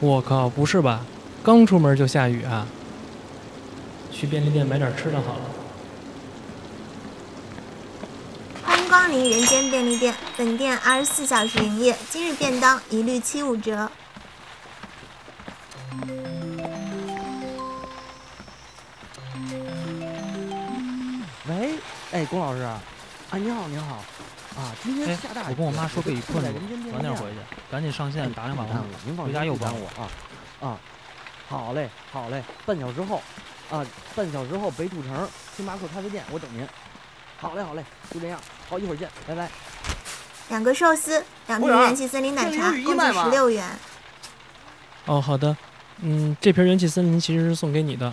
我靠，不是吧？刚出门就下雨啊？去便利店买点吃的好了。欢迎光临人间便利店，本店二十四小时营业，今日便当一律七五折。喂，哎，龚老师，啊，你好，你好，啊，今天下大雨，我跟我妈说被雨困在住人间便利店晚点回去，赶紧上线打两把工。您放回家又帮心不耽误啊啊，好嘞，好嘞，半小时后，啊，半小时后北土城星巴克咖啡店，我等您。好嘞，好嘞，就这样，好，一会儿见，拜拜。两个寿司，两瓶元气森林奶茶，共计十六元。哦，好的。嗯，这瓶元气森林其实是送给你的，